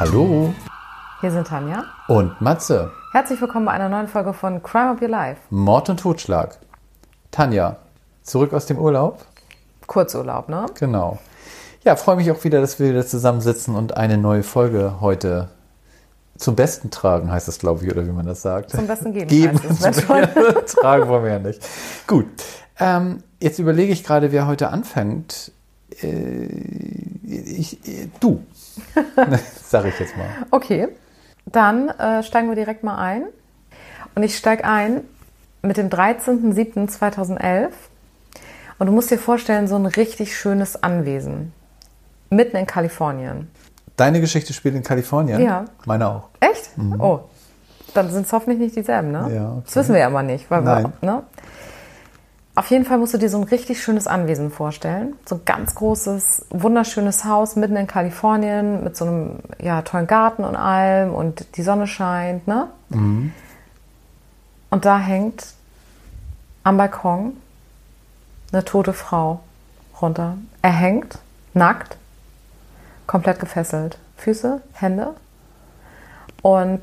Hallo Hier sind Tanja. und Matze. Herzlich willkommen bei einer neuen Folge von Crime of Your Life. Mord und Totschlag. Tanja, zurück aus dem Urlaub? Kurzurlaub, ne? Genau. Ja, freue mich auch wieder, dass wir wieder zusammensitzen und eine neue Folge heute zum Besten tragen, heißt das, glaube ich, oder wie man das sagt. Zum Besten geben. Geben. heißt es, tragen wollen wir ja nicht. Gut. Ähm, jetzt überlege ich gerade, wer heute anfängt. Äh, ich, äh, du. Sag ich jetzt mal. Okay, dann äh, steigen wir direkt mal ein. Und ich steige ein mit dem 13.07.2011. Und du musst dir vorstellen, so ein richtig schönes Anwesen. Mitten in Kalifornien. Deine Geschichte spielt in Kalifornien? Ja. Meine auch. Echt? Oh, dann sind es hoffentlich nicht dieselben, ne? Mhm. Ja, okay. Das wissen wir ja immer nicht. Weil Nein. Wir, ne? Auf jeden Fall musst du dir so ein richtig schönes Anwesen vorstellen. So ein ganz großes, wunderschönes Haus mitten in Kalifornien mit so einem ja, tollen Garten und allem und die Sonne scheint, ne? Mhm. Und da hängt am Balkon eine tote Frau runter. Er hängt, nackt, komplett gefesselt. Füße, Hände und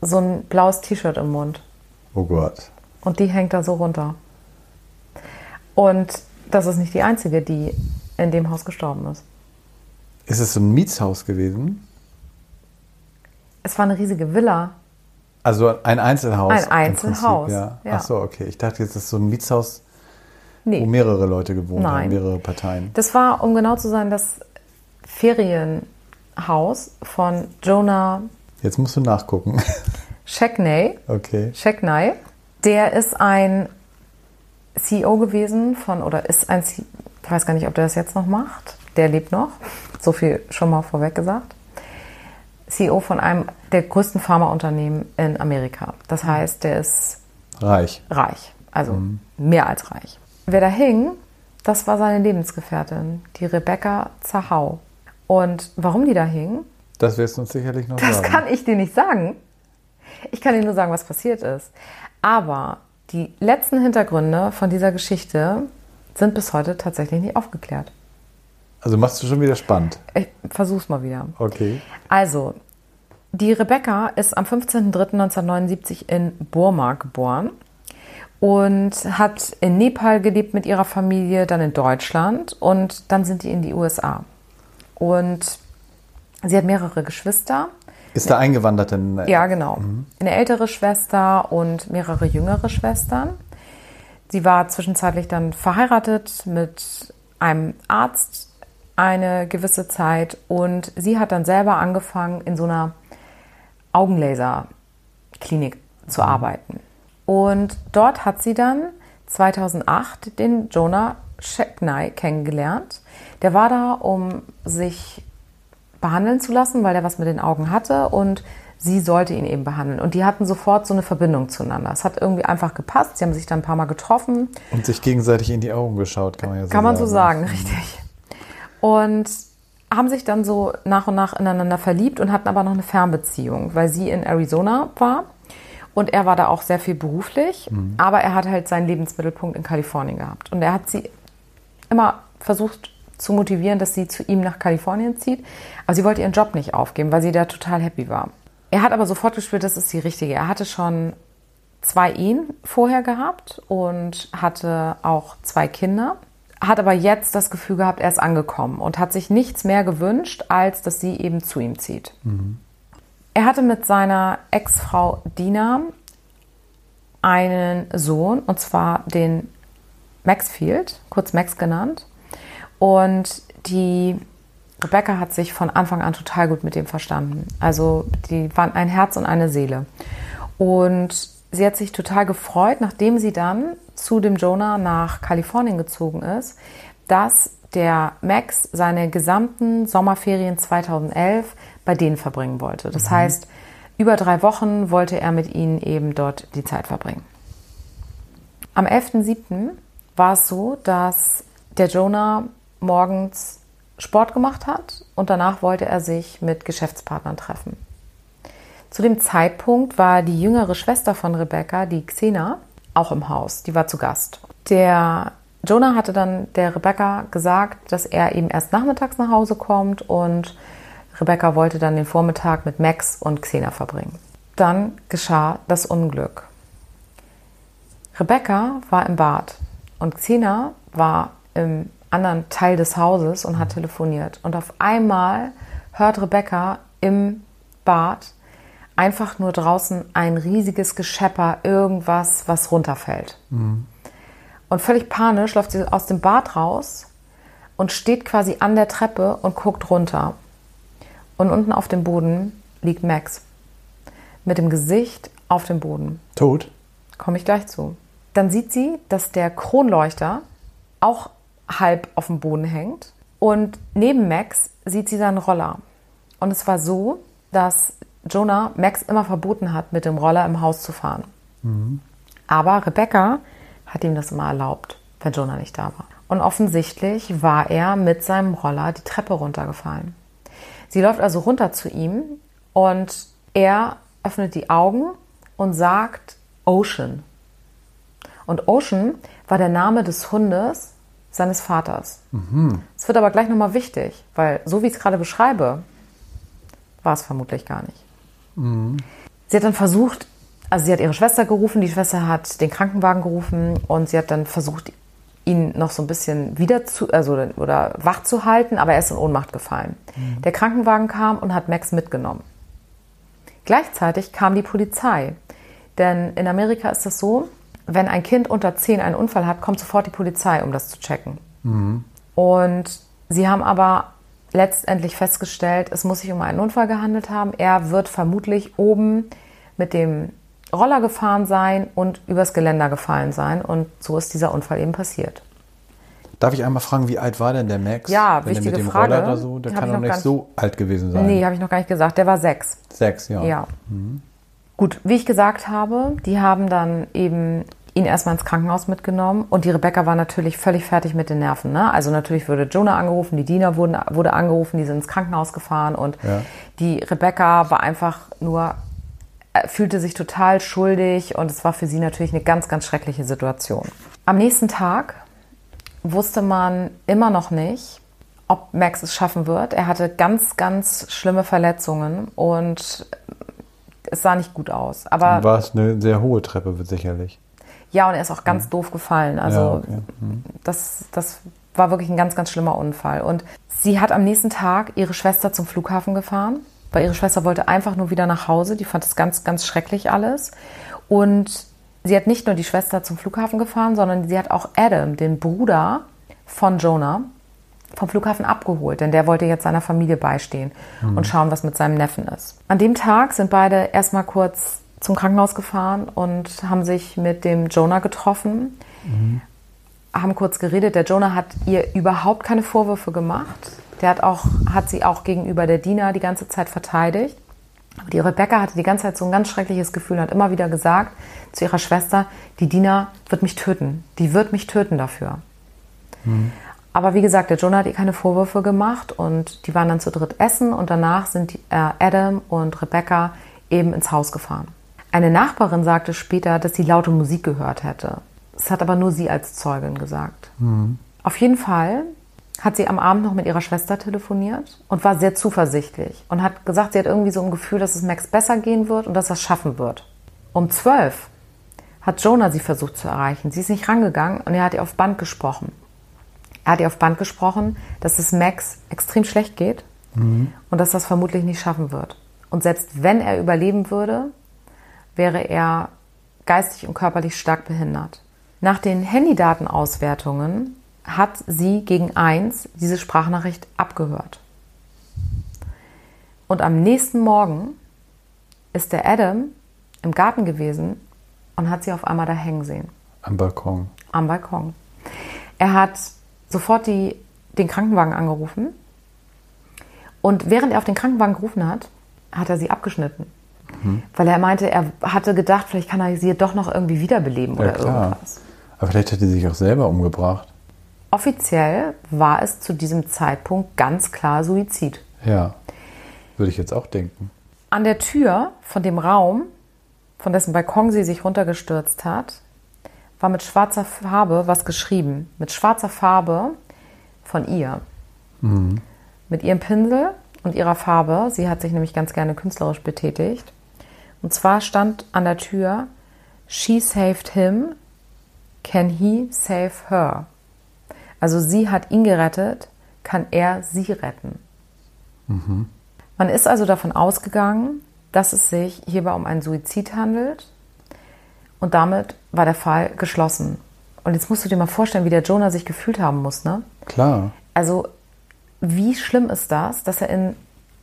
so ein blaues T-Shirt im Mund. Oh Gott. Und die hängt da so runter. Und das ist nicht die einzige, die in dem Haus gestorben ist. Ist es so ein Mietshaus gewesen? Es war eine riesige Villa. Also ein Einzelhaus? Ein Einzelhaus, Ja. ja. Ach so, okay. Ich dachte jetzt, das ist so ein Mietshaus, wo Nee, mehrere Leute gewohnt haben, Nein. mehrere Parteien. das war, um genau zu sein, das Ferienhaus von Jonah Jetzt musst du nachgucken. Shackney. Okay. Shackney. Der ist ein CEO gewesen von, oder ist ein, C ich weiß gar nicht, ob der das jetzt noch macht. Der lebt noch. So viel schon mal vorweg gesagt. CEO von einem der größten Pharmaunternehmen in Amerika. Das heißt, der ist Reich. reich. Also mehr als reich. Wer da hing, das war seine Lebensgefährtin, die Rebecca Zahau. Und warum die da hing, Das wirst du uns sicherlich noch das sagen. kann ich dir nicht sagen. Ich kann dir nur sagen, was passiert ist. Aber die letzten Hintergründe von dieser Geschichte sind bis heute tatsächlich nicht aufgeklärt. Also machst du schon wieder spannend. Ich versuch's mal wieder. Okay. Also, die Rebecca ist am 15.03.1979 in Burma geboren und hat in Nepal gelebt mit ihrer Familie, dann in Deutschland und dann sind die in die USA. Und sie hat mehrere Geschwister. Ist da eingewandert in. Ja, genau. Eine ältere Schwester und mehrere jüngere Schwestern. Sie war zwischenzeitlich dann verheiratet mit einem Arzt eine gewisse Zeit und sie hat dann selber angefangen, in so einer Augenlaserklinik zu arbeiten. Und dort hat sie dann 2008 den Jonah Shackney kennengelernt. Der war da, um sich behandeln zu lassen, weil er was mit den Augen hatte und sie sollte ihn eben behandeln. Und die hatten sofort so eine Verbindung zueinander. Es hat irgendwie einfach gepasst. Sie haben sich dann ein paar Mal getroffen. Und sich gegenseitig in die Augen geschaut, kann man ja so Kann man sagen. so sagen, richtig. Und haben sich dann so nach und nach ineinander verliebt und hatten aber noch eine Fernbeziehung, weil sie in Arizona war und er war da auch sehr viel beruflich, aber er hat halt seinen Lebensmittelpunkt in Kalifornien gehabt. Und er hat sie immer versucht zu motivieren, dass sie zu ihm nach Kalifornien zieht, aber sie wollte ihren Job nicht aufgeben, weil sie da total happy war. Er hat aber sofort gespürt, das ist die richtige. Er hatte schon zwei Ehen vorher gehabt und hatte auch zwei Kinder. Hat aber jetzt das Gefühl gehabt, er ist angekommen und hat sich nichts mehr gewünscht, als dass sie eben zu ihm zieht. Er hatte mit seiner Ex-Frau Dina einen Sohn, und zwar den Maxfield, kurz Max genannt. Und die Rebecca hat sich von Anfang an total gut mit dem verstanden. Also die waren ein Herz und eine Seele. Und sie hat sich total gefreut, nachdem sie dann zu dem Jonah nach Kalifornien gezogen ist, dass der Max seine gesamten Sommerferien 2011 bei denen verbringen wollte. Das heißt, über drei Wochen wollte er mit ihnen eben dort die Zeit verbringen. Am 11.07. war es so, dass der Jonah morgens Sport gemacht hat und danach wollte er sich mit Geschäftspartnern treffen. Zu dem Zeitpunkt war die jüngere Schwester von Rebecca, die Xena, auch im Haus. Die war zu Gast. Der Jonah hatte dann der Rebecca gesagt, dass er eben erst nachmittags nach Hause kommt und Rebecca wollte dann den Vormittag mit Max und Xena verbringen. Dann geschah das Unglück. Rebecca war im Bad und Xena war im anderen Teil des Hauses und hat telefoniert. Und auf einmal hört Rebecca im Bad einfach nur draußen ein riesiges Geschepper, irgendwas, was runterfällt. Mhm. Und völlig panisch läuft sie aus dem Bad raus und steht quasi an der Treppe und guckt runter. Und unten auf dem Boden liegt Max. Mit dem Gesicht auf dem Boden. Tot? Komme ich gleich zu. Dann sieht sie, dass der Kronleuchter auch halb auf dem Boden hängt. Und neben Max sieht sie seinen Roller. Und es war so, dass Jonah Max immer verboten hat, mit dem Roller im Haus zu fahren. Mhm. Aber Rebecca hat ihm das immer erlaubt, wenn Jonah nicht da war. Und offensichtlich war er mit seinem Roller die Treppe runtergefallen. Sie läuft also runter zu ihm und er öffnet die Augen und sagt Ocean. Und Ocean war der Name des Hundes seines Vaters. Es mhm. wird aber gleich nochmal wichtig, weil so wie ich es gerade beschreibe, war es vermutlich gar nicht. Mhm. Sie hat dann versucht, also sie hat ihre Schwester gerufen, die Schwester hat den Krankenwagen gerufen und sie hat dann versucht, ihn noch so ein bisschen wieder zu, also oder wach zu halten, aber er ist in Ohnmacht gefallen. Mhm. Der Krankenwagen kam und hat Max mitgenommen. Gleichzeitig kam die Polizei, denn in Amerika ist das so, wenn ein Kind unter 10 einen Unfall hat, kommt sofort die Polizei, um das zu checken. Mhm. Und sie haben aber letztendlich festgestellt, es muss sich um einen Unfall gehandelt haben. Er wird vermutlich oben mit dem Roller gefahren sein und übers Geländer gefallen sein. Und so ist dieser Unfall eben passiert. Darf ich einmal fragen, wie alt war denn der Max? Ja, Wenn wichtige mit dem Frage. Roller oder so, der kann doch nicht so alt gewesen sein. Nee, habe ich noch gar nicht gesagt. Der war sechs. Sechs, ja. Ja. Mhm. Gut, wie ich gesagt habe, die haben dann eben ihn erstmal ins Krankenhaus mitgenommen und die Rebecca war natürlich völlig fertig mit den Nerven. Ne? Also natürlich wurde Jonah angerufen, die Diener wurden, wurde angerufen, die sind ins Krankenhaus gefahren und ja. die Rebecca war einfach nur, äh, fühlte sich total schuldig und es war für sie natürlich eine ganz, ganz schreckliche Situation. Am nächsten Tag wusste man immer noch nicht, ob Max es schaffen wird. Er hatte ganz, ganz schlimme Verletzungen und es sah nicht gut aus. Aber war es eine sehr hohe Treppe, sicherlich. Ja, und er ist auch ganz mhm. doof gefallen. Also ja, okay. mhm. das, das war wirklich ein ganz, ganz schlimmer Unfall. Und sie hat am nächsten Tag ihre Schwester zum Flughafen gefahren, weil ihre Schwester wollte einfach nur wieder nach Hause. Die fand es ganz, ganz schrecklich alles. Und sie hat nicht nur die Schwester zum Flughafen gefahren, sondern sie hat auch Adam, den Bruder von Jonah, vom Flughafen abgeholt, denn der wollte jetzt seiner Familie beistehen mhm. und schauen, was mit seinem Neffen ist. An dem Tag sind beide erstmal kurz zum Krankenhaus gefahren und haben sich mit dem Jonah getroffen, mhm. haben kurz geredet. Der Jonah hat ihr überhaupt keine Vorwürfe gemacht. Der hat, auch, hat sie auch gegenüber der Dina die ganze Zeit verteidigt. Aber die Rebecca hatte die ganze Zeit so ein ganz schreckliches Gefühl und hat immer wieder gesagt zu ihrer Schwester, die Dina wird mich töten. Die wird mich töten dafür. Mhm. Aber wie gesagt, der Jonah hat ihr keine Vorwürfe gemacht und die waren dann zu dritt essen und danach sind äh, Adam und Rebecca eben ins Haus gefahren. Eine Nachbarin sagte später, dass sie laute Musik gehört hätte. Das hat aber nur sie als Zeugin gesagt. Mhm. Auf jeden Fall hat sie am Abend noch mit ihrer Schwester telefoniert und war sehr zuversichtlich und hat gesagt, sie hat irgendwie so ein Gefühl, dass es Max besser gehen wird und dass er es schaffen wird. Um zwölf hat Jonah sie versucht zu erreichen. Sie ist nicht rangegangen und er hat ihr auf Band gesprochen. Er hat ihr auf Band gesprochen, dass es Max extrem schlecht geht mhm. und dass das vermutlich nicht schaffen wird. Und selbst wenn er überleben würde, wäre er geistig und körperlich stark behindert. Nach den Handydatenauswertungen hat sie gegen eins diese Sprachnachricht abgehört. Und am nächsten Morgen ist der Adam im Garten gewesen und hat sie auf einmal da hängen sehen. Am Balkon. Am Balkon. Er hat sofort die, den Krankenwagen angerufen und während er auf den Krankenwagen gerufen hat, hat er sie abgeschnitten. Mhm. Weil er meinte, er hatte gedacht, vielleicht kann er sie doch noch irgendwie wiederbeleben ja, oder klar. irgendwas. Aber vielleicht hätte sie sich auch selber umgebracht. Offiziell war es zu diesem Zeitpunkt ganz klar Suizid. Ja, würde ich jetzt auch denken. An der Tür von dem Raum, von dessen Balkon sie sich runtergestürzt hat, war mit schwarzer Farbe was geschrieben. Mit schwarzer Farbe von ihr. Mhm. Mit ihrem Pinsel und ihrer Farbe. Sie hat sich nämlich ganz gerne künstlerisch betätigt. Und zwar stand an der Tür, She saved him, can he save her? Also sie hat ihn gerettet, kann er sie retten. Man ist also davon ausgegangen, dass es sich hierbei um einen Suizid handelt und damit war der Fall geschlossen. Und jetzt musst du dir mal vorstellen, wie der Jonah sich gefühlt haben muss, ne? Klar. Also, wie schlimm ist das, dass er in,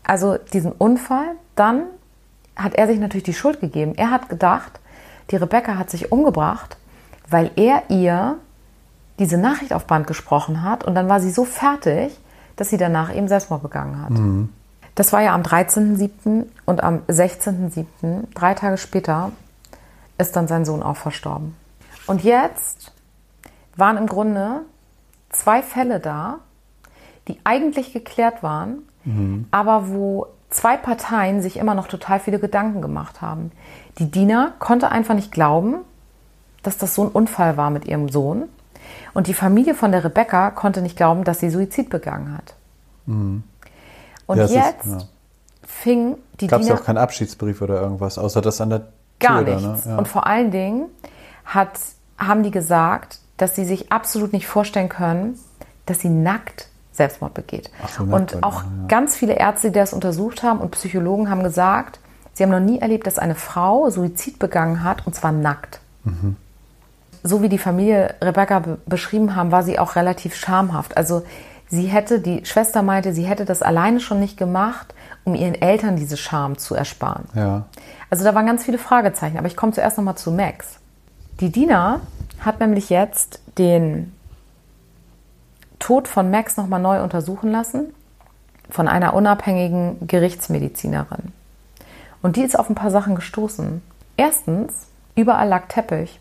also diesen Unfall, dann hat er sich natürlich die Schuld gegeben. Er hat gedacht, die Rebecca hat sich umgebracht, weil er ihr diese Nachricht auf Band gesprochen hat und dann war sie so fertig, dass sie danach eben Selbstmord begangen hat. Das war ja am 13.07. und am 16.07., drei Tage später, ist dann sein Sohn auch verstorben. Und jetzt waren im Grunde zwei Fälle da, die eigentlich geklärt waren, aber wo zwei Parteien sich immer noch total viele Gedanken gemacht haben. Die Dina konnte einfach nicht glauben, dass das so ein Unfall war mit ihrem Sohn. Und die Familie von der Rebecca konnte nicht glauben, dass sie Suizid begangen hat. Und Ja, es ist- jetzt ja. fing die Gab es Dina auch keinen Abschiedsbrief oder irgendwas, außer das an der gar Tür nichts. da, ne? ja. Und vor allen Dingen hat, haben die gesagt, dass sie sich absolut nicht vorstellen können, dass sie nackt Selbstmord begeht. So, nackt, und auch ja. ganz viele Ärzte, die das untersucht haben und Psychologen haben gesagt, sie haben noch nie erlebt, dass eine Frau Suizid begangen hat und zwar nackt. Mhm. So wie die Familie Rebecca be beschrieben haben, war sie auch relativ schamhaft. Also sie hätte, die Schwester meinte, sie hätte das alleine schon nicht gemacht, um ihren Eltern diese Scham zu ersparen. ja. Also da waren ganz viele Fragezeichen, aber ich komme zuerst nochmal zu Max. Die Dina hat nämlich jetzt den Tod von Max nochmal neu untersuchen lassen von einer unabhängigen Gerichtsmedizinerin. Und die ist auf ein paar Sachen gestoßen. Erstens, überall lag Teppich.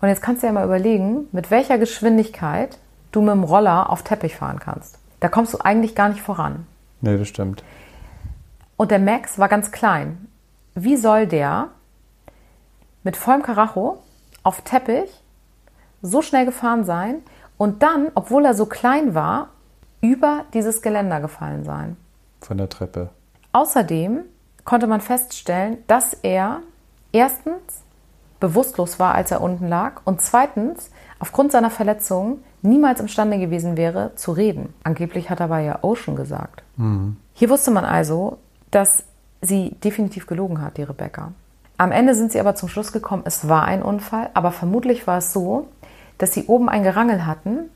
Und jetzt kannst du ja mal überlegen, mit welcher Geschwindigkeit du mit dem Roller auf Teppich fahren kannst. Da kommst du eigentlich gar nicht voran. Nee, das stimmt. Und der Max war ganz klein. Wie soll der mit vollem Karacho auf Teppich so schnell gefahren sein und dann, obwohl er so klein war, über dieses Geländer gefallen sein? Von der Treppe. Außerdem konnte man feststellen, dass er erstens bewusstlos war, als er unten lag und zweitens aufgrund seiner Verletzungen niemals imstande gewesen wäre, zu reden. Angeblich hat er aber ja Ocean gesagt. Hier wusste man also, dass sie definitiv gelogen hat, die Rebecca. Am Ende sind sie aber zum Schluss gekommen, es war ein Unfall, aber vermutlich war es so, dass sie oben ein Gerangel hatten,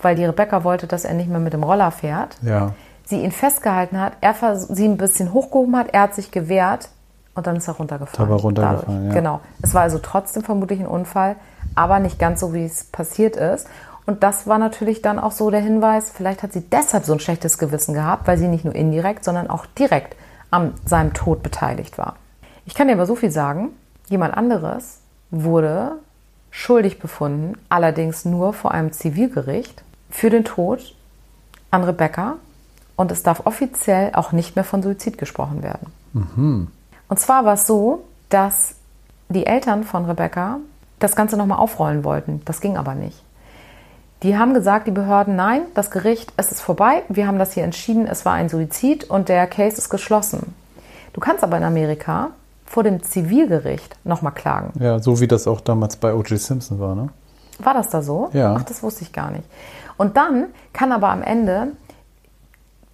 weil die Rebecca wollte, dass er nicht mehr mit dem Roller fährt Ja. sie ihn festgehalten hat, er sie ein bisschen hochgehoben hat, er hat sich gewehrt und dann ist er runtergefallen. Da war runtergefallen, ja. Genau. Es war also trotzdem vermutlich ein Unfall, aber nicht ganz so, wie es passiert ist. Und das war natürlich dann auch so der Hinweis, vielleicht hat sie deshalb so ein schlechtes Gewissen gehabt, weil sie nicht nur indirekt, sondern auch direkt an seinem Tod beteiligt war. Ich kann dir aber so viel sagen, jemand anderes wurde schuldig befunden, allerdings nur vor einem Zivilgericht, für den Tod an Rebecca und es darf offiziell auch nicht mehr von Suizid gesprochen werden. Und zwar war es so, dass die Eltern von Rebecca das Ganze nochmal aufrollen wollten. Das ging aber nicht. Die haben gesagt, die Behörden, nein, das Gericht, es ist vorbei, wir haben das hier entschieden, es war ein Suizid und der Case ist geschlossen. Du kannst aber in Amerika vor dem Zivilgericht nochmal klagen. Ja, so wie das auch damals bei O.J. Simpson war, ne? War das da so? Ja. Ach, das wusste ich gar nicht. Und dann kann aber am Ende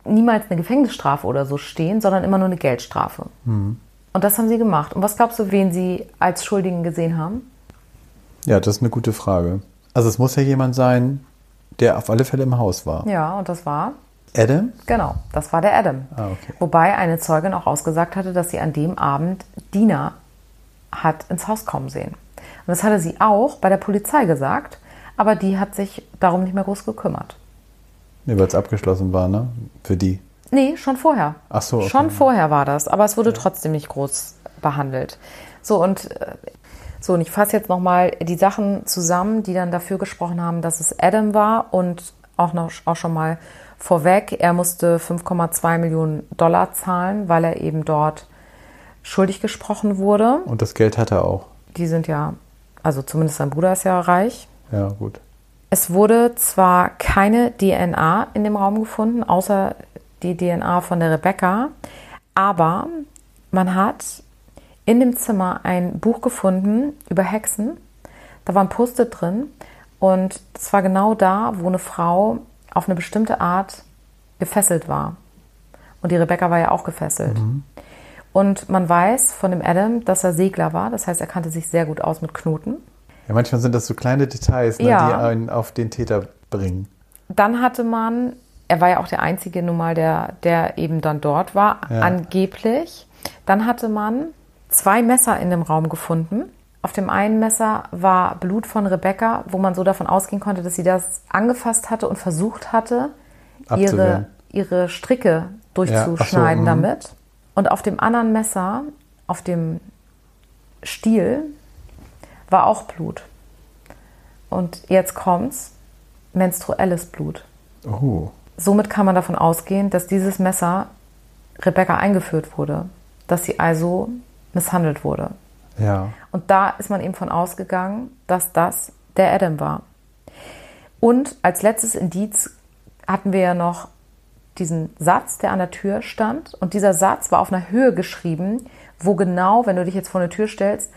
niemals eine Gefängnisstrafe oder so stehen, sondern immer nur eine Geldstrafe. Und das haben sie gemacht. Und was glaubst du, wen sie als Schuldigen gesehen haben? Ja, das ist eine gute Frage. Also es muss ja jemand sein, der auf alle Fälle im Haus war. Ja, und das war, Adam? genau, das war der Adam. Ah, okay. Wobei eine Zeugin auch ausgesagt hatte, dass sie an dem Abend Dina hat ins Haus kommen sehen. Und das hatte sie auch bei der Polizei gesagt, aber die hat sich darum nicht mehr groß gekümmert. Nee, weil es abgeschlossen war, ne? Für die. Nee, schon vorher. Ach so, okay. Schon vorher war das, aber es wurde trotzdem nicht groß behandelt. So und äh, so und ich fasse jetzt noch mal die Sachen zusammen, die dann dafür gesprochen haben, dass es Adam war und auch noch auch schon mal vorweg, er musste 5,2 Millionen Dollar zahlen, weil er eben dort schuldig gesprochen wurde. Und das Geld hat er auch. Die sind ja, also zumindest sein Bruder ist ja reich. Ja, gut. Es wurde zwar keine DNA in dem Raum gefunden, außer die DNA von der Rebecca, aber man hat in dem Zimmer ein Buch gefunden über Hexen. Da war ein Post-it drin und das war genau da, wo eine Frau auf eine bestimmte Art gefesselt war. Und die Rebecca war ja auch gefesselt. Und man weiß von dem Adam, dass er Segler war. Das heißt, er kannte sich sehr gut aus mit Knoten. Ja, manchmal sind das so kleine Details, ne, Ja. die einen auf den Täter bringen. Dann hatte man, er war ja auch der einzige nun mal, der, der eben dann dort war, Ja. angeblich. Dann hatte man zwei Messer in dem Raum gefunden. Auf dem einen Messer war Blut von Rebecca, wo man so davon ausgehen konnte, dass sie das angefasst hatte und versucht hatte, ihre, Abzuwehren. ihre Stricke durchzuschneiden Ja, so, mhm. damit. Und auf dem anderen Messer, auf dem Stiel, war auch Blut. Und jetzt kommt's, menstruelles Blut. Oh. Somit kann man davon ausgehen, dass dieses Messer Rebecca eingeführt wurde, dass sie also misshandelt wurde. Ja. Und da ist man eben von ausgegangen, dass das der Adam war. Und als letztes Indiz hatten wir ja noch diesen Satz, der an der Tür stand. Und dieser Satz war auf einer Höhe geschrieben, wo genau, wenn du dich jetzt vor eine Tür stellst,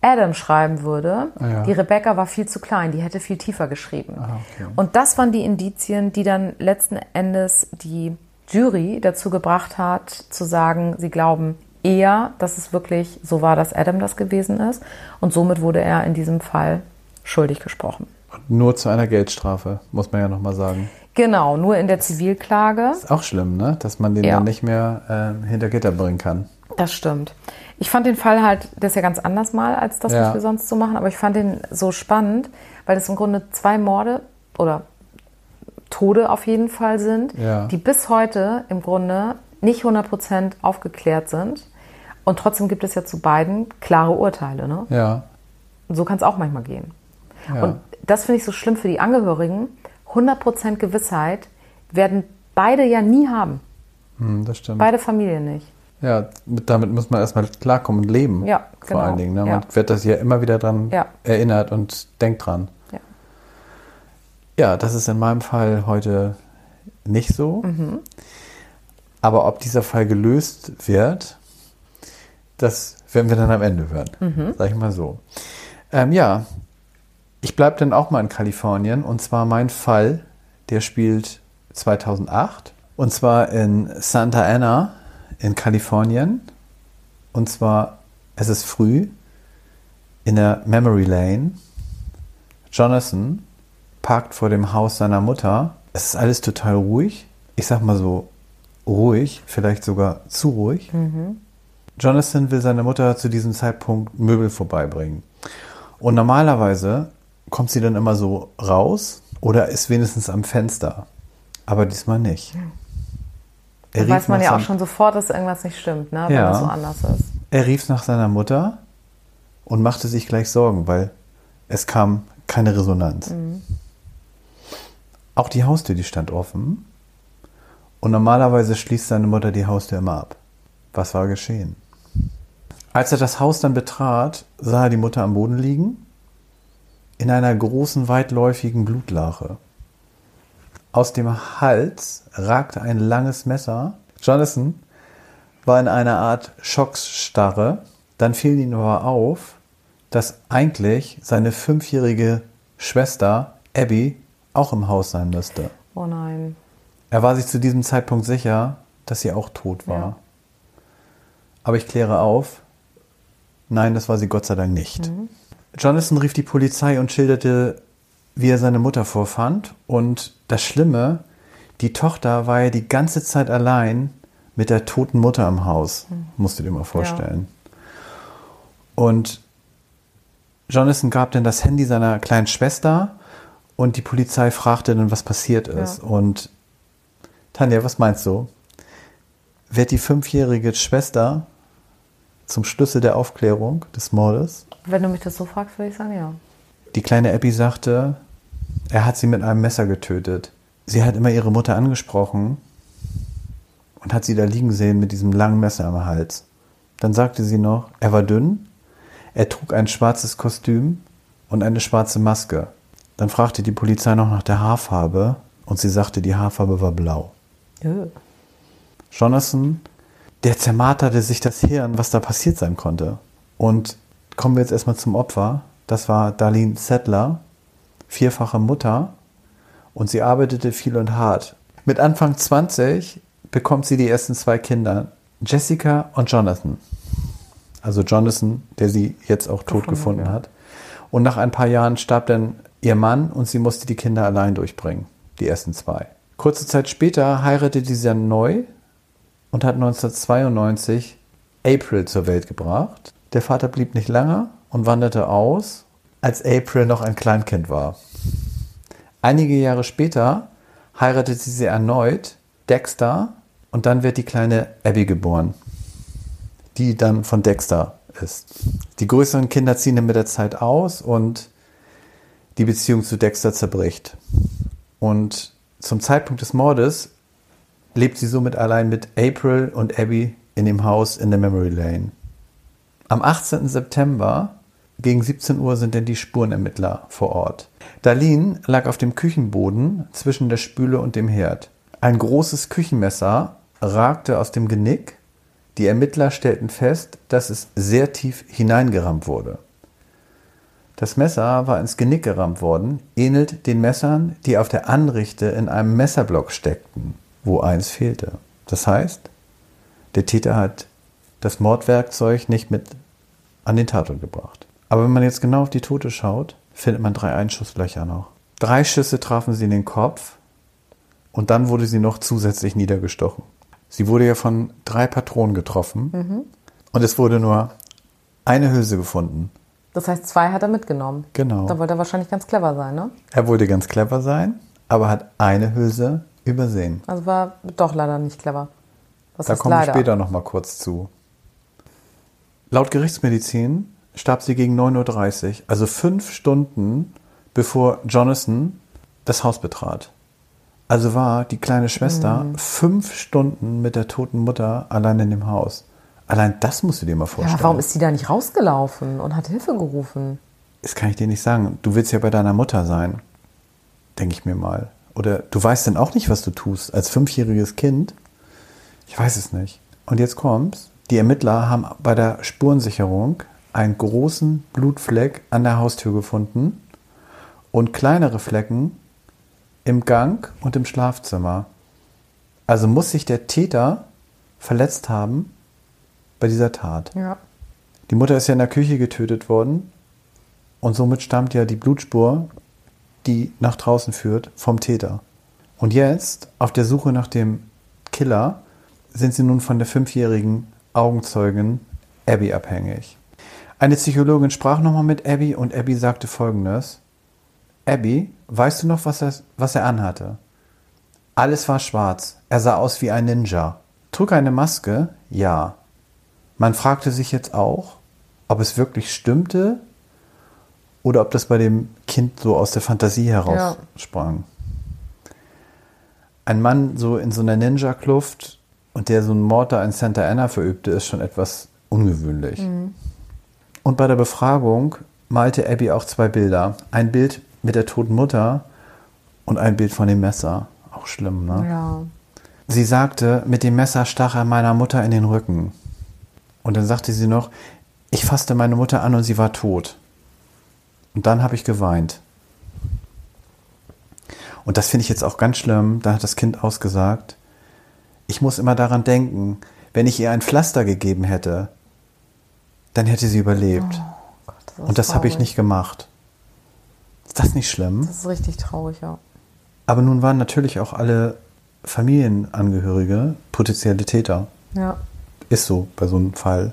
Adam schreiben würde. Ah, ja. Die Rebecca war viel zu klein, die hätte viel tiefer geschrieben. Ah, okay. Und das waren die Indizien, die dann letzten Endes die Jury dazu gebracht hat, zu sagen, sie glauben eher, dass es wirklich so war, dass Adam das gewesen ist. Und somit wurde er in diesem Fall schuldig gesprochen. Nur zu einer Geldstrafe, muss man ja nochmal sagen. Genau, nur in der Zivilklage. Ist auch schlimm, ne? Dass man den Ja. dann nicht mehr äh, hinter Gitter bringen kann. Das stimmt. Ich fand den Fall halt, das ist ja ganz anders mal, als das, Ja. was wir sonst so machen, aber ich fand den so spannend, weil es im Grunde zwei Morde oder Tode auf jeden Fall sind, Ja. die bis heute im Grunde nicht 100% aufgeklärt sind. Und trotzdem gibt es ja zu beiden klare Urteile. Ne? Ja. Und so kann es auch manchmal gehen. ja. Und das finde ich so schlimm für die Angehörigen. 100% Gewissheit werden beide ja nie haben. Hm, das stimmt. Beide Familien nicht. Ja, mit, damit muss man erstmal klarkommen und leben. Ja, Vor genau. allen Dingen. Ne? Man Ja. wird das ja immer wieder dran Ja. erinnert und denkt dran. Ja. Ja, das ist in meinem Fall heute nicht so. Mhm. Aber ob dieser Fall gelöst wird, das werden wir dann am Ende hören. Mhm. Sag ich mal so. Ähm, ja, ich bleibe dann auch mal in Kalifornien. Und zwar mein Fall, der spielt 2008. Und zwar in Santa Ana in Kalifornien. Und zwar, es ist früh in der Memory Lane. Jonathan parkt vor dem Haus seiner Mutter. Es ist alles total ruhig. Ich sag mal so ruhig, vielleicht sogar zu ruhig. Jonathan will seiner Mutter zu diesem Zeitpunkt Möbel vorbeibringen. Und normalerweise kommt sie dann immer so raus oder ist wenigstens am Fenster. Aber diesmal nicht. Da Er weiß rief man ja auch schon sofort, dass irgendwas nicht stimmt, ne? wenn Ja. das so anders ist. Er rief nach seiner Mutter und machte sich gleich Sorgen, weil es kam keine Resonanz. Auch die Haustür, die stand offen. Und normalerweise schließt seine Mutter die Haustür immer ab. Was war geschehen? Als er das Haus dann betrat, sah er die Mutter am Boden liegen, in einer großen, weitläufigen Blutlache. Aus dem Hals ragte ein langes Messer. Jonathan war in einer Art Schocksstarre. Dann fiel ihm aber auf, dass eigentlich seine fünfjährige Schwester Abby auch im Haus sein müsste. Oh nein. Er war sich zu diesem Zeitpunkt sicher, dass sie auch tot war. Ja. Aber ich kläre auf, nein, das war sie Gott sei Dank nicht. Jonathan rief die Polizei und schilderte, wie er seine Mutter vorfand. Und das Schlimme, die Tochter war ja die ganze Zeit allein mit der toten Mutter im Haus. Musst du dir mal vorstellen. Und Jonathan gab dann das Handy seiner kleinen Schwester und die Polizei fragte dann, was passiert ist. Ja. Und Tanja, was meinst du? Wird die fünfjährige Schwester zum Schlüssel der Aufklärung des Mordes? Wenn du mich das so fragst, würde ich sagen, ja. Die kleine Abby sagte, er hat sie mit einem Messer getötet. Sie hat immer ihre Mutter angesprochen und hat sie da liegen sehen mit diesem langen Messer am Hals. Dann sagte sie noch, er war dünn, er trug ein schwarzes Kostüm und eine schwarze Maske. Dann fragte die Polizei noch nach der Haarfarbe und sie sagte, die Haarfarbe war blau. Öh. Jonathan, der zermarterte sich das Hirn, was da passiert sein konnte. Und kommen wir jetzt erstmal zum Opfer. Das war Darlene Settler, vierfache Mutter. Und sie arbeitete viel und hart. Mit Anfang 20 bekommt sie die ersten zwei Kinder, Jessica und Jonathan. Also Jonathan, der sie jetzt auch tot gefunden hat. Und nach ein paar Jahren starb dann ihr Mann und sie musste die Kinder allein durchbringen, die ersten zwei. Kurze Zeit später heiratete sie dann neu und hat 1992 April zur Welt gebracht. Der Vater blieb nicht lange und wanderte aus, als April noch ein Kleinkind war. Einige Jahre später heiratete sie erneut Dexter und dann wird die kleine Abby geboren, die dann von Dexter ist. Die größeren Kinder ziehen dann mit der Zeit aus und die Beziehung zu Dexter zerbricht. Und zum Zeitpunkt des Mordes lebt sie somit allein mit April und Abby in dem Haus in der Memory Lane. Am 18. September gegen 17 Uhr sind denn die Spurenermittler vor Ort. Darlene lag auf dem Küchenboden zwischen der Spüle und dem Herd. Ein großes Küchenmesser ragte aus dem Genick. Die Ermittler stellten fest, dass es sehr tief hineingerammt wurde. Das Messer war ins Genick gerammt worden, ähnelt den Messern, die auf der Anrichte in einem Messerblock steckten, wo eins fehlte. Das heißt, der Täter hat das Mordwerkzeug nicht mit an den Tatort gebracht. Aber wenn man jetzt genau auf die Tote schaut, findet man drei Einschusslöcher noch. Drei Schüsse trafen sie in den Kopf und dann wurde sie noch zusätzlich niedergestochen. Sie wurde ja von drei Patronen getroffen mhm. und es wurde nur eine Hülse gefunden. Das heißt, zwei hat er mitgenommen. Genau. Da wollte er wahrscheinlich ganz clever sein, ne? Er wollte ganz clever sein, aber hat eine Hülse übersehen. Also war doch leider nicht clever. Was da kommen wir später noch mal kurz zu. Laut Gerichtsmedizin starb sie gegen 9.30 Uhr, also fünf Stunden bevor Jonathan das Haus betrat. Also war die kleine Schwester mhm. fünf Stunden mit der toten Mutter allein in dem Haus. Allein das musst du dir mal vorstellen. Ja, warum ist sie da nicht rausgelaufen und hat Hilfe gerufen? Das kann ich dir nicht sagen. Du willst ja bei deiner Mutter sein, denke ich mir mal. Oder du weißt denn auch nicht, was du tust als fünfjähriges Kind. Ich weiß es nicht. Und jetzt kommt's. Die Ermittler haben bei der Spurensicherung einen großen Blutfleck an der Haustür gefunden und kleinere Flecken im Gang und im Schlafzimmer. Also muss sich der Täter verletzt haben bei dieser Tat. Ja. Die Mutter ist ja in der Küche getötet worden und somit stammt ja die Blutspur, die nach draußen führt, vom Täter. Und jetzt, auf der Suche nach dem Killer, sind sie nun von der fünfjährigen Augenzeugin Abby abhängig. Eine Psychologin sprach nochmal mit Abby und Abby sagte folgendes. Abby, weißt du noch, was er, was er anhatte? Alles war schwarz. Er sah aus wie ein Ninja. Trug eine Maske? Ja. Man fragte sich jetzt auch, ob es wirklich stimmte oder ob das bei dem Kind so aus der Fantasie heraus sprang. Ein Mann so in so einer Ninja-Kluft und der so einen Mord da in Santa Anna verübte, ist schon etwas ungewöhnlich. Mhm. Und bei der Befragung malte Abby auch zwei Bilder. Ein Bild mit der toten Mutter und ein Bild von dem Messer. Auch schlimm, ne? Ja. Sie sagte, mit dem Messer stach er meiner Mutter in den Rücken. Und dann sagte sie noch, ich fasste meine Mutter an und sie war tot. Und dann habe ich geweint. Und das finde ich jetzt auch ganz schlimm. Da hat das Kind ausgesagt, ich muss immer daran denken, wenn ich ihr ein Pflaster gegeben hätte, dann hätte sie überlebt. Oh Gott, das und das habe ich nicht gemacht. Ist das nicht schlimm? Das ist richtig traurig, ja. Aber nun waren natürlich auch alle Familienangehörige potenzielle Täter. Ja. Ist so bei so einem Fall.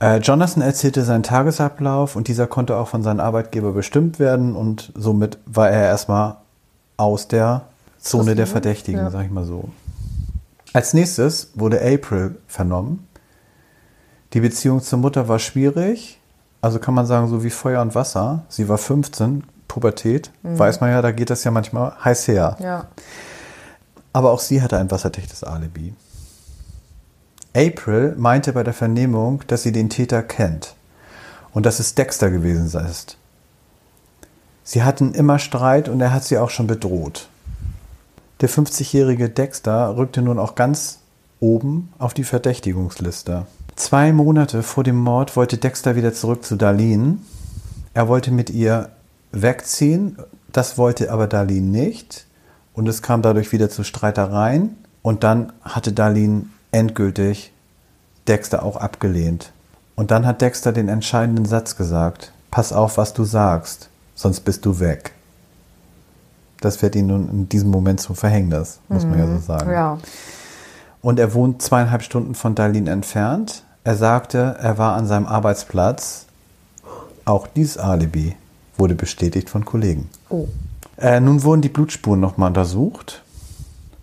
Äh, Jonathan erzählte seinen Tagesablauf und dieser konnte auch von seinem Arbeitgeber bestimmt werden und somit war er erstmal aus der Zone der Verdächtigen, ja. sag ich mal so. Als nächstes wurde April vernommen. Die Beziehung zur Mutter war schwierig also kann man sagen, so wie Feuer und Wasser. Sie war 15, Pubertät, mhm. weiß man ja, da geht das ja manchmal heiß her. Ja. Aber auch sie hatte ein wasserdichtes Alibi. April meinte bei der Vernehmung, dass sie den Täter kennt und dass es Dexter gewesen ist. Sie hatten immer Streit und er hat sie auch schon bedroht. Der 50-jährige Dexter rückte nun auch ganz oben auf die Verdächtigungsliste. Zwei Monate vor dem Mord wollte Dexter wieder zurück zu Darlene. Er wollte mit ihr wegziehen, das wollte aber Darlene nicht. Und es kam dadurch wieder zu Streitereien. Und dann hatte Darlene endgültig Dexter auch abgelehnt. Und dann hat Dexter den entscheidenden Satz gesagt. Pass auf, was du sagst, sonst bist du weg. Das wird ihn nun in diesem Moment zum Verhängnis, muss mhm. man ja so sagen. Ja. Und er wohnt zweieinhalb Stunden von Darlene entfernt. Er sagte, er war an seinem Arbeitsplatz. Auch dieses Alibi wurde bestätigt von Kollegen. Oh. Äh, nun wurden die Blutspuren nochmal untersucht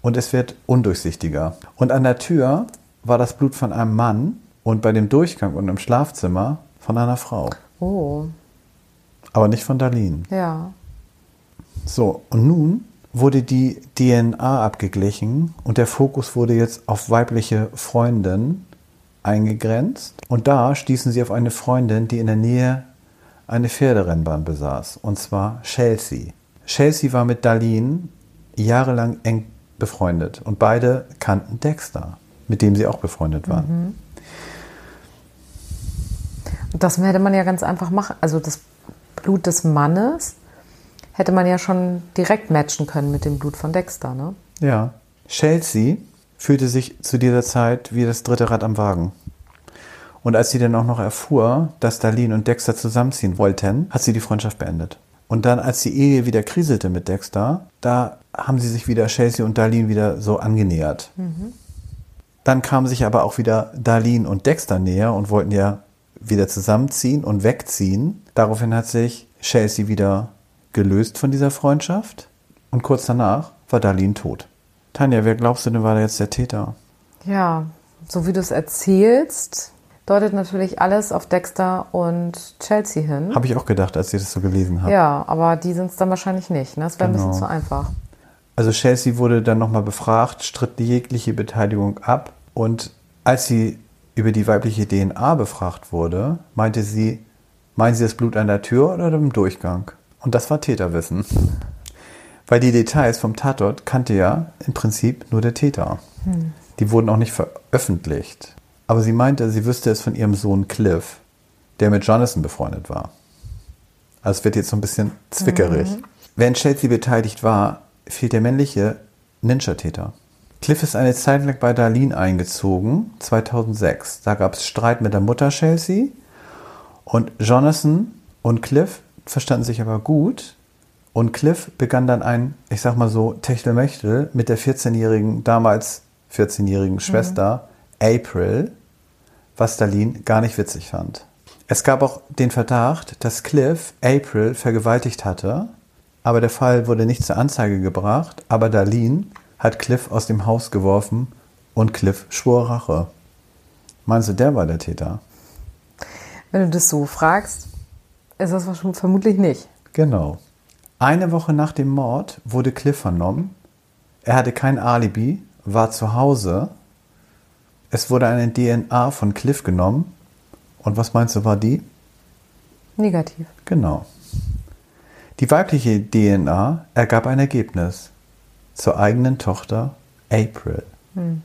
und es wird undurchsichtiger. Und an der Tür war das Blut von einem Mann und bei dem Durchgang und im Schlafzimmer von einer Frau. Oh. Aber nicht von Darlene. Ja. So, und nun wurde die DNA abgeglichen und der Fokus wurde jetzt auf weibliche Freundin eingegrenzt. Und da stießen sie auf eine Freundin, die in der Nähe eine Pferderennbahn besaß, und zwar Chelsea. Chelsea war mit Darlene jahrelang eng befreundet und beide kannten Dexter, mit dem sie auch befreundet waren. Mhm. Das hätte man ja ganz einfach machen. Also das Blut des Mannes hätte man ja schon direkt matchen können mit dem Blut von Dexter, ne? Ja. Chelsea fühlte sich zu dieser Zeit wie das dritte Rad am Wagen. Und als sie dann auch noch erfuhr, dass Darlene und Dexter zusammenziehen wollten, hat sie die Freundschaft beendet. Und dann, als die Ehe wieder kriselte mit Dexter, da haben sie sich wieder, Chelsea und Darlene, wieder so angenähert. Mhm. Dann kamen sich aber auch wieder Darlene und Dexter näher und wollten ja wieder zusammenziehen und wegziehen. Daraufhin hat sich Chelsea wieder gelöst von dieser Freundschaft und kurz danach war Darlene tot. Tanja, wer glaubst du denn war da jetzt der Täter? Ja, so wie du es erzählst, deutet natürlich alles auf Dexter und Chelsea hin. Habe ich auch gedacht, als ich das so gelesen habe. Ja, aber die sind es dann wahrscheinlich nicht. Ne? Das wäre genau. ein bisschen genau. zu einfach. Also Chelsea wurde dann nochmal befragt, stritt jegliche Beteiligung ab und als sie über die weibliche DNA befragt wurde, meinte sie, meinen Sie das Blut an der Tür oder im Durchgang? Und das war Täterwissen. Weil die Details vom Tatort kannte ja im Prinzip nur der Täter. Hm. Die wurden auch nicht veröffentlicht. Aber sie meinte, sie wüsste es von ihrem Sohn Cliff, der mit Jonathan befreundet war. Also es wird jetzt so ein bisschen zwickerig. Mhm. Wenn Chelsea beteiligt war, fehlt der männliche Ninja-Täter. Cliff ist eine Zeit lang bei Darlene eingezogen, 2006. Da gab es Streit mit der Mutter Chelsea und Jonathan und Cliff verstanden sich aber gut. Und Cliff begann dann ein, ich sag mal so, Techtelmechtel mit der 14-jährigen, damals 14-jährigen Schwester mhm. April, was Darlene gar nicht witzig fand. Es gab auch den Verdacht, dass Cliff April vergewaltigt hatte, aber der Fall wurde nicht zur Anzeige gebracht, aber Darlene hat Cliff aus dem Haus geworfen und Cliff schwor Rache. Meinst du, der war der Täter? Wenn du das so fragst, ist das vermutlich nicht. Genau. Eine Woche nach dem Mord wurde Cliff vernommen. Er hatte kein Alibi, war zu Hause. Es wurde eine DNA von Cliff genommen. Und was meinst du, war die? Negativ. Genau. Die weibliche DNA ergab ein Ergebnis zur eigenen Tochter April. Hm.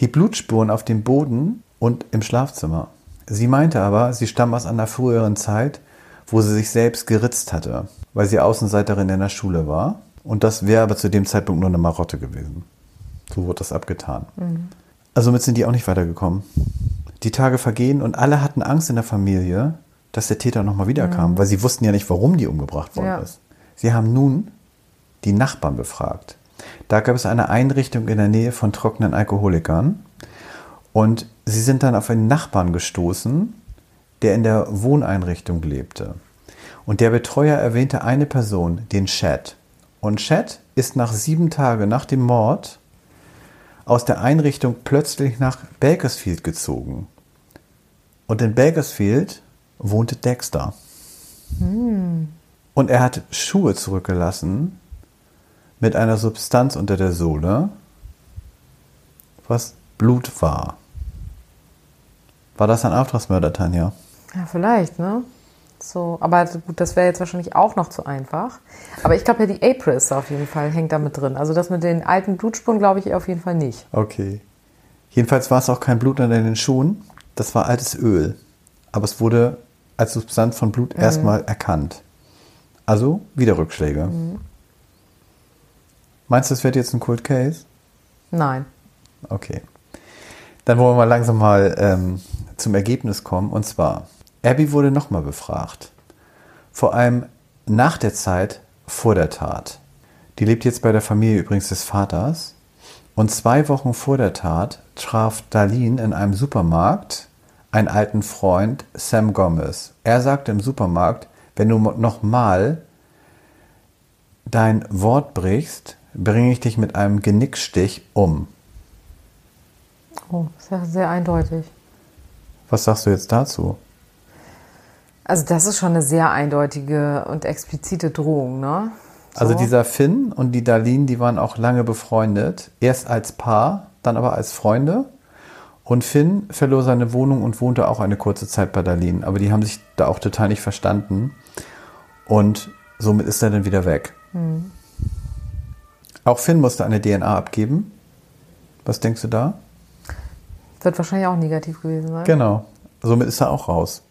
Die Blutspuren auf dem Boden und im Schlafzimmer Sie meinte aber, sie stammt aus einer früheren Zeit, wo sie sich selbst geritzt hatte, weil sie Außenseiterin in der Schule war. Und das wäre aber zu dem Zeitpunkt nur eine Marotte gewesen. So wurde das abgetan. Mhm. Also somit sind die auch nicht weitergekommen. Die Tage vergehen und alle hatten Angst in der Familie, dass der Täter nochmal wiederkam, mhm. weil sie wussten ja nicht, warum die umgebracht worden ja. ist. Sie haben nun die Nachbarn befragt. Da gab es eine Einrichtung in der Nähe von trockenen Alkoholikern und sie sind dann auf einen Nachbarn gestoßen, der in der Wohneinrichtung lebte. Und der Betreuer erwähnte eine Person, den Chad. Und Chad ist nach sieben Tagen nach dem Mord aus der Einrichtung plötzlich nach Bakersfield gezogen. Und in Bakersfield wohnte Dexter. Hm. Und er hat Schuhe zurückgelassen mit einer Substanz unter der Sohle, was Blut war. War das ein Auftragsmörder, Tanja? Ja, vielleicht, ne? So, aber gut, das wäre jetzt wahrscheinlich auch noch zu einfach. Aber ich glaube ja, die April ist auf jeden Fall, hängt da mit drin. Also das mit den alten Blutspuren glaube ich auf jeden Fall nicht. Okay. Jedenfalls war es auch kein Blut an den Schuhen. Das war altes Öl. Aber es wurde als Substanz von Blut erstmal erkannt. Also wieder Rückschläge. Meinst du, das wird jetzt ein Cold Case? Nein. Okay. Dann wollen wir mal langsam mal ähm, zum Ergebnis kommen. Und zwar, Abby wurde nochmal befragt. Vor allem nach der Zeit vor der Tat. Die lebt jetzt bei der Familie übrigens des Vaters. Und zwei Wochen vor der Tat traf Darlene in einem Supermarkt einen alten Freund, Sam Gomez. Er sagte im Supermarkt, wenn du nochmal dein Wort brichst, bringe ich dich mit einem Genickstich um. Oh, sehr, sehr eindeutig. Was sagst du jetzt dazu? Also das ist schon eine sehr eindeutige und explizite Drohung, ne? So. Also dieser Finn und die Darlene, die waren auch lange befreundet. Erst als Paar, dann aber als Freunde. Und Finn verlor seine Wohnung und wohnte auch eine kurze Zeit bei Darlene. Aber die haben sich da auch total nicht verstanden. Und somit ist er dann wieder weg. Hm. Auch Finn musste eine DNA abgeben. Was denkst du da? Wird wahrscheinlich auch negativ gewesen sein. Genau. Somit ist er auch raus.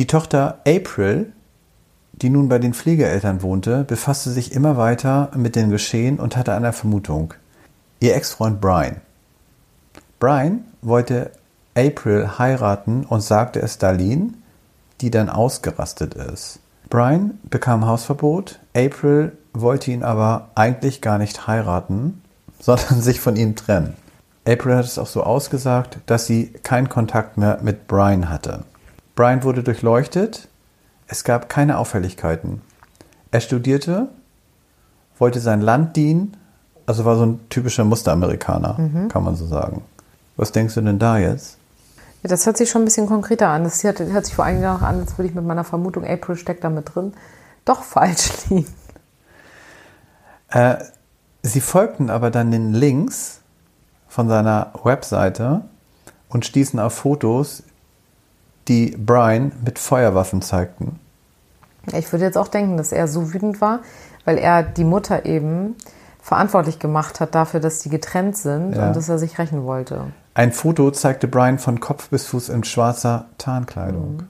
Die Tochter April, die nun bei den Pflegeeltern wohnte, befasste sich immer weiter mit dem Geschehen und hatte eine Vermutung. Ihr Ex-Freund Brian. Brian wollte April heiraten und sagte es Darlene, die dann ausgerastet ist. Brian bekam Hausverbot, April wollte ihn aber eigentlich gar nicht heiraten, sondern sich von ihm trennen. April hat es auch so ausgesagt, dass sie keinen Kontakt mehr mit Brian hatte. Brian wurde durchleuchtet, es gab keine Auffälligkeiten. Er studierte, wollte sein Land dienen, also war so ein typischer Musteramerikaner, kann man so sagen. Was denkst du denn da jetzt? Ja, das hört sich schon ein bisschen konkreter an. Das hört, hört sich vor allem noch an, als würde ich mit meiner Vermutung, April steckt da mit drin, doch falsch liegen. Äh, sie folgten aber dann den Links von seiner Webseite und stießen auf Fotos, die Brian mit Feuerwaffen zeigten. Ich würde jetzt auch denken, dass er so wütend war, weil er die Mutter eben verantwortlich gemacht hat dafür, dass die getrennt sind Ja. und dass er sich rächen wollte. Ein Foto zeigte Brian von Kopf bis Fuß in schwarzer Tarnkleidung.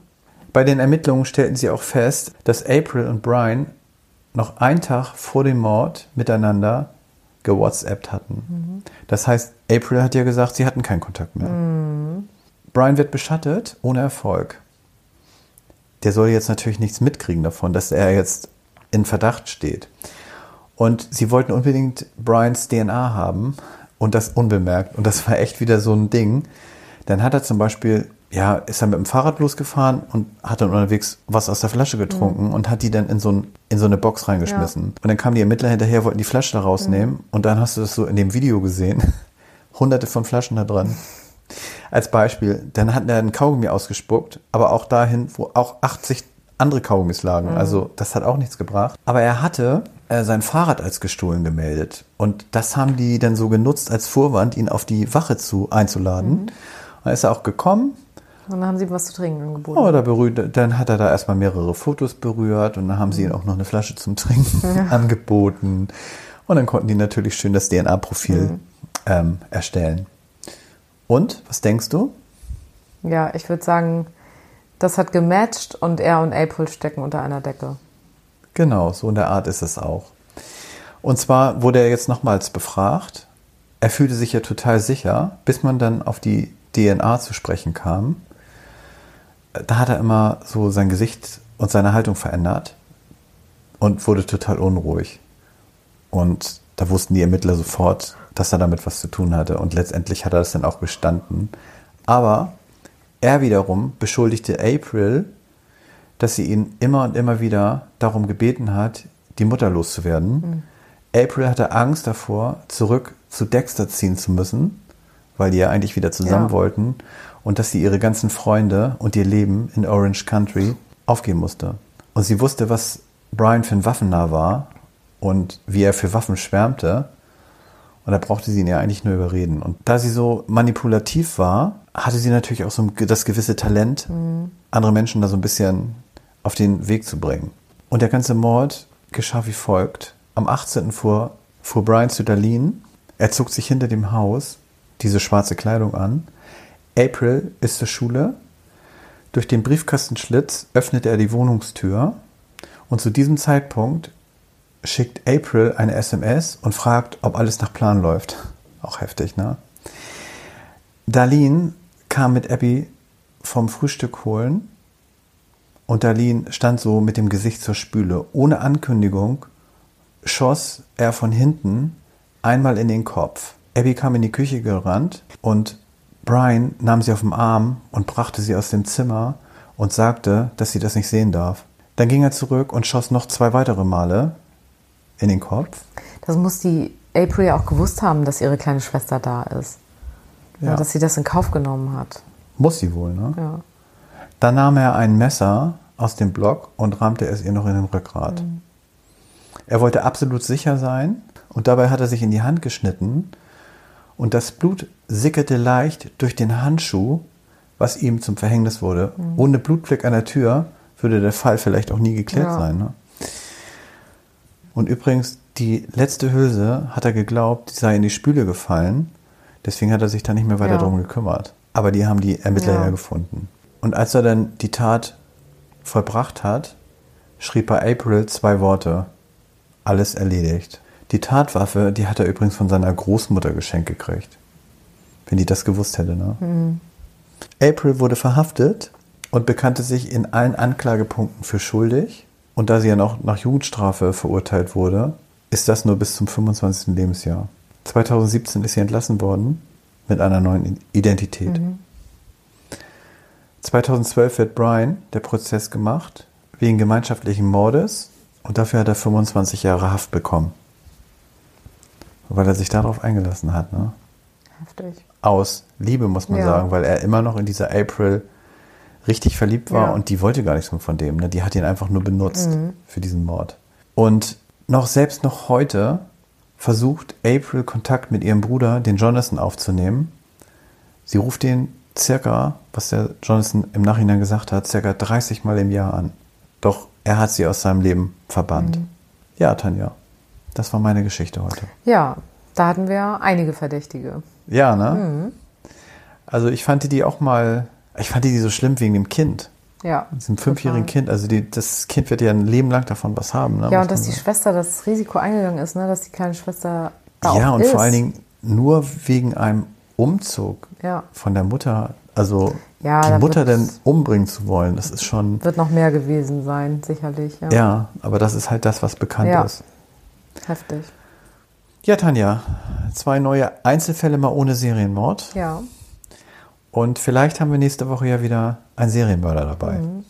Bei den Ermittlungen stellten sie auch fest, dass April und Brian noch einen Tag vor dem Mord miteinander gewhatsappt hatten. Das heißt, April hat ja gesagt, sie hatten keinen Kontakt mehr. Brian wird beschattet, ohne Erfolg. Der soll jetzt natürlich nichts mitkriegen davon, dass er jetzt in Verdacht steht. Und sie wollten unbedingt Brians DNA haben und das unbemerkt. Und das war echt wieder so ein Ding. Dann hat er zum Beispiel, ja, ist er mit dem Fahrrad losgefahren und hat dann unterwegs was aus der Flasche getrunken und hat die dann in so, ein, in so eine Box reingeschmissen. Und dann kamen die Ermittler hinterher, wollten die Flasche da rausnehmen. Und dann hast du das so in dem Video gesehen. Hunderte von Flaschen da dran. Als Beispiel, dann hat er einen Kaugummi ausgespuckt, aber auch dahin, wo auch 80 andere Kaugummis lagen. Also das hat auch nichts gebracht. Aber er hatte äh, sein Fahrrad als gestohlen gemeldet. Und das haben die dann so genutzt als Vorwand, ihn auf die Wache zu einzuladen. Und dann ist er auch gekommen, Und dann haben sie ihm was zu trinken angeboten. Oh, da berührt, dann hat er da erstmal mehrere Fotos berührt und dann haben sie ihm auch noch eine Flasche zum Trinken angeboten. Und dann konnten die natürlich schön das DNA-Profil ähm, erstellen. Und, was denkst du? Ja, ich würde sagen, das hat gematcht und er und April stecken unter einer Decke. Genau, so in der Art ist es auch. Und zwar wurde er jetzt nochmals befragt. Er fühlte sich ja total sicher, bis man dann auf die DNA zu sprechen kam. Da hat er immer so sein Gesicht und seine Haltung verändert und wurde total unruhig. Und da wussten die Ermittler sofort, dass er damit was zu tun hatte. Und letztendlich hat er das dann auch gestanden. Aber er wiederum beschuldigte April, dass sie ihn immer und immer wieder darum gebeten hat, die Mutter loszuwerden. April hatte Angst davor, zurück zu Dexter ziehen zu müssen, weil die ja eigentlich wieder zusammen Ja. wollten und dass sie ihre ganzen Freunde und ihr Leben in Orange Country aufgeben musste. Und sie wusste, was Brian für ein Waffennah war und wie er für Waffen schwärmte. Und da brauchte sie ihn ja eigentlich nur überreden. Und da sie so manipulativ war, hatte sie natürlich auch so das gewisse Talent, andere Menschen da so ein bisschen auf den Weg zu bringen. Und der ganze Mord geschah wie folgt. Am 18. fuhr, fuhr Brian zu Darlene. Er zog sich hinter dem Haus diese schwarze Kleidung an. April ist zur Schule. Durch den Briefkastenschlitz öffnet er die Wohnungstür. Und zu diesem Zeitpunkt schickt April eine SMS und fragt, ob alles nach Plan läuft. Auch heftig, ne? Darlene kam mit Abby vom Frühstück holen und Darlene stand so mit dem Gesicht zur Spüle. Ohne Ankündigung schoss er von hinten einmal in den Kopf. Abby kam in die Küche gerannt und Brian nahm sie auf den Arm und brachte sie aus dem Zimmer und sagte, dass sie das nicht sehen darf. Dann ging er zurück und schoss noch zwei weitere Male in den Kopf. Das muss die April ja auch gewusst haben, dass ihre kleine Schwester da ist. Ja. dass sie das in Kauf genommen hat. Muss sie wohl, ne? Ja. Dann nahm er ein Messer aus dem Block und rammte es ihr noch in den Rückgrat. Mhm. Er wollte absolut sicher sein und dabei hat er sich in die Hand geschnitten und das Blut sickerte leicht durch den Handschuh, was ihm zum Verhängnis wurde. Mhm. Ohne Blutfleck an der Tür würde der Fall vielleicht auch nie geklärt ja. sein. Ne? Und übrigens, die letzte Hülse hat er geglaubt, die sei in die Spüle gefallen. Deswegen hat er sich da nicht mehr weiter ja. drum gekümmert. Aber die haben die Ermittler ja. ja gefunden. Und als er dann die Tat vollbracht hat, schrieb er April zwei Worte. Alles erledigt. Die Tatwaffe, die hat er übrigens von seiner Großmutter geschenkt gekriegt. Wenn die das gewusst hätte, ne? Mhm. April wurde verhaftet und bekannte sich in allen Anklagepunkten für schuldig. Und da sie ja noch nach Jugendstrafe verurteilt wurde, ist das nur bis zum 25. Lebensjahr. 2017 ist sie entlassen worden mit einer neuen Identität. Mhm. 2012 wird Brian der Prozess gemacht wegen gemeinschaftlichen Mordes und dafür hat er 25 Jahre Haft bekommen. Weil er sich darauf eingelassen hat. Ne? Heftig. Aus Liebe, muss man ja. sagen, weil er immer noch in dieser April richtig verliebt war ja. und die wollte gar nichts mehr von dem. Ne? Die hat ihn einfach nur benutzt mhm. für diesen Mord. Und noch selbst noch heute versucht April Kontakt mit ihrem Bruder, den Jonathan, aufzunehmen. Sie ruft ihn circa, was der Jonathan im Nachhinein gesagt hat, circa 30 Mal im Jahr an. Doch er hat sie aus seinem Leben verbannt. Mhm. Ja, Tanja, das war meine Geschichte heute. Ja, da hatten wir einige Verdächtige. Ja, ne? Mhm. Also ich fand die auch mal, ich fand die so schlimm wegen dem Kind. Ja. Diesem fünfjährigen Kind. Also die, das Kind wird ja ein Leben lang davon was haben. Ne? Ja, und dass die Schwester das Risiko eingegangen ist, ne? dass die kleine Schwester da Ja, und ist. vor allen Dingen nur wegen einem Umzug ja. von der Mutter. Also ja, die Mutter denn umbringen zu wollen, das ist schon. Wird noch mehr gewesen sein, sicherlich. Ja, ja aber das ist halt das, was bekannt ja. ist. Heftig. Ja, Tanja, zwei neue Einzelfälle mal ohne Serienmord. Ja. Und vielleicht haben wir nächste Woche ja wieder einen Serienmörder dabei. Mhm.